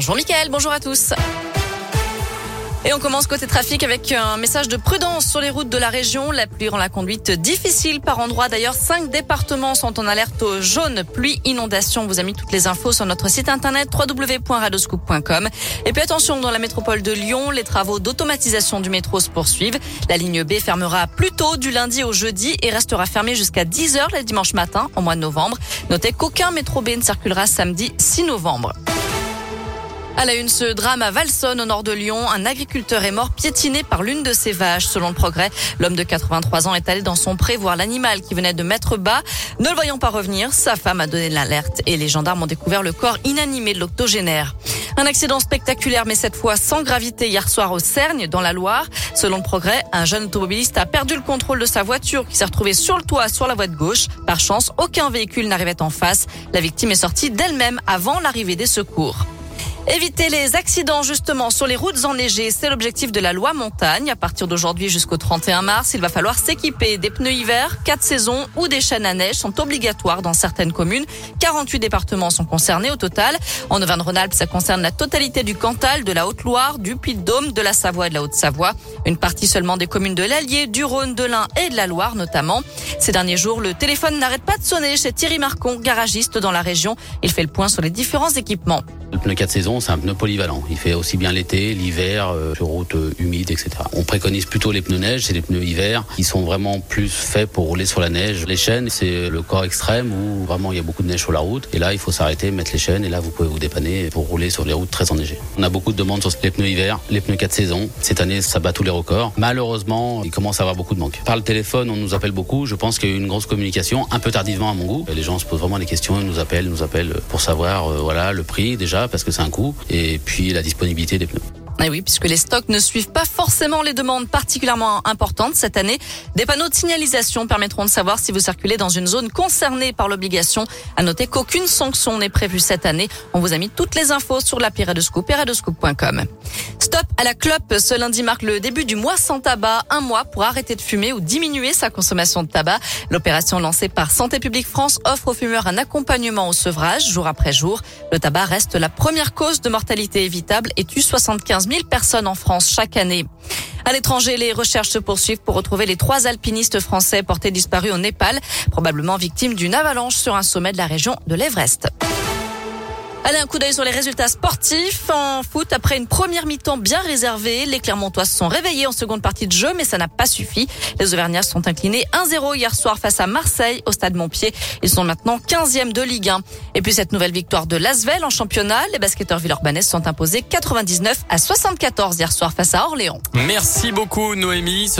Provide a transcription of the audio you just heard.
Bonjour Mickaël, bonjour à tous. Et on commence côté trafic avec un message de prudence sur les routes de la région. La pluie rend la conduite difficile par endroits. D'ailleurs, cinq départements sont en alerte jaune pluie inondation. On vous a mis toutes les infos sur notre site internet www.radoscoop.com. Et puis attention, dans la métropole de Lyon, les travaux d'automatisation du métro se poursuivent. La ligne B fermera plus tôt du lundi au jeudi et restera fermée jusqu'à 10 heures le dimanche matin au mois de novembre. Notez qu'aucun métro B ne circulera samedi 6 novembre. À la une, ce drame à Valsonne, au nord de Lyon. Un agriculteur est mort piétiné par l'une de ses vaches. Selon le progrès, l'homme de 83 ans est allé dans son pré voir l'animal qui venait de mettre bas. Ne le voyant pas revenir, sa femme a donné l'alerte et les gendarmes ont découvert le corps inanimé de l'octogénaire. Un accident spectaculaire, mais cette fois sans gravité hier soir au Cergne, dans la Loire. Selon le progrès, un jeune automobiliste a perdu le contrôle de sa voiture qui s'est retrouvée sur le toit, sur la voie de gauche. Par chance, aucun véhicule n'arrivait en face. La victime est sortie d'elle-même avant l'arrivée des secours. Éviter les accidents justement sur les routes enneigées, c'est l'objectif de la loi montagne. À partir d'aujourd'hui jusqu'au 31 mars, il va falloir s'équiper des pneus hiver, quatre saisons ou des chaînes à neige sont obligatoires dans certaines communes. 48 départements sont concernés au total. En Auvergne-Rhône-Alpes, ça concerne la totalité du Cantal, de la Haute-Loire, du Puy-de-Dôme, de la Savoie et de la Haute-Savoie. Une partie seulement des communes de l'Allier, du Rhône, de l'Ain et de la Loire notamment. Ces derniers jours, le téléphone n'arrête pas de sonner chez Thierry Marcon, garagiste dans la région. Il fait le point sur les différents équipements. Le pneu 4 saisons, c'est un pneu polyvalent. Il fait aussi bien l'été, l'hiver, euh, sur route euh, humide, etc. On préconise plutôt les pneus neige, c'est les pneus hiver qui sont vraiment plus faits pour rouler sur la neige. Les chaînes, c'est le corps extrême où vraiment il y a beaucoup de neige sur la route. Et là, il faut s'arrêter, mettre les chaînes et là, vous pouvez vous dépanner pour rouler sur les routes très enneigées. On a beaucoup de demandes sur les pneus hiver, les pneus 4 saisons. Cette année, ça bat tous les records. Malheureusement, il commence à avoir beaucoup de manques. Par le téléphone, on nous appelle beaucoup. Je pense qu'il y a eu une grosse communication, un peu tardivement à mon goût. Les gens se posent vraiment des questions, ils nous appellent, nous appellent pour savoir, euh, voilà, le prix déjà, parce que c'est un coût, et puis la disponibilité des pneus. Et oui, puisque les stocks ne suivent pas forcément les demandes particulièrement importantes cette année. Des panneaux de signalisation permettront de savoir si vous circulez dans une zone concernée par l'obligation. À noter qu'aucune sanction n'est prévue cette année. On vous a mis toutes les infos sur l'appli Radoscoop. Stop à la clope. Ce lundi marque le début du mois sans tabac. Un mois pour arrêter de fumer ou diminuer sa consommation de tabac. L'opération lancée par Santé publique France offre aux fumeurs un accompagnement au sevrage jour après jour. Le tabac reste la première cause de mortalité évitable et tue 75 000 personnes en France chaque année. À l'étranger, les recherches se poursuivent pour retrouver les trois alpinistes français portés disparus au Népal, probablement victimes d'une avalanche sur un sommet de la région de l'Everest. Allez, un coup d'œil sur les résultats sportifs. En foot, après une première mi-temps bien réservée, les Clermontois se sont réveillés en seconde partie de jeu, mais ça n'a pas suffi. Les Auvergnats sont inclinés 1-0 hier soir face à Marseille au stade Montpied. Ils sont maintenant 15e de Ligue 1. Et puis cette nouvelle victoire de Lasvel en championnat, les basketteurs villeurbanais sont imposés 99 à 74 hier soir face à Orléans. Merci beaucoup Noémie.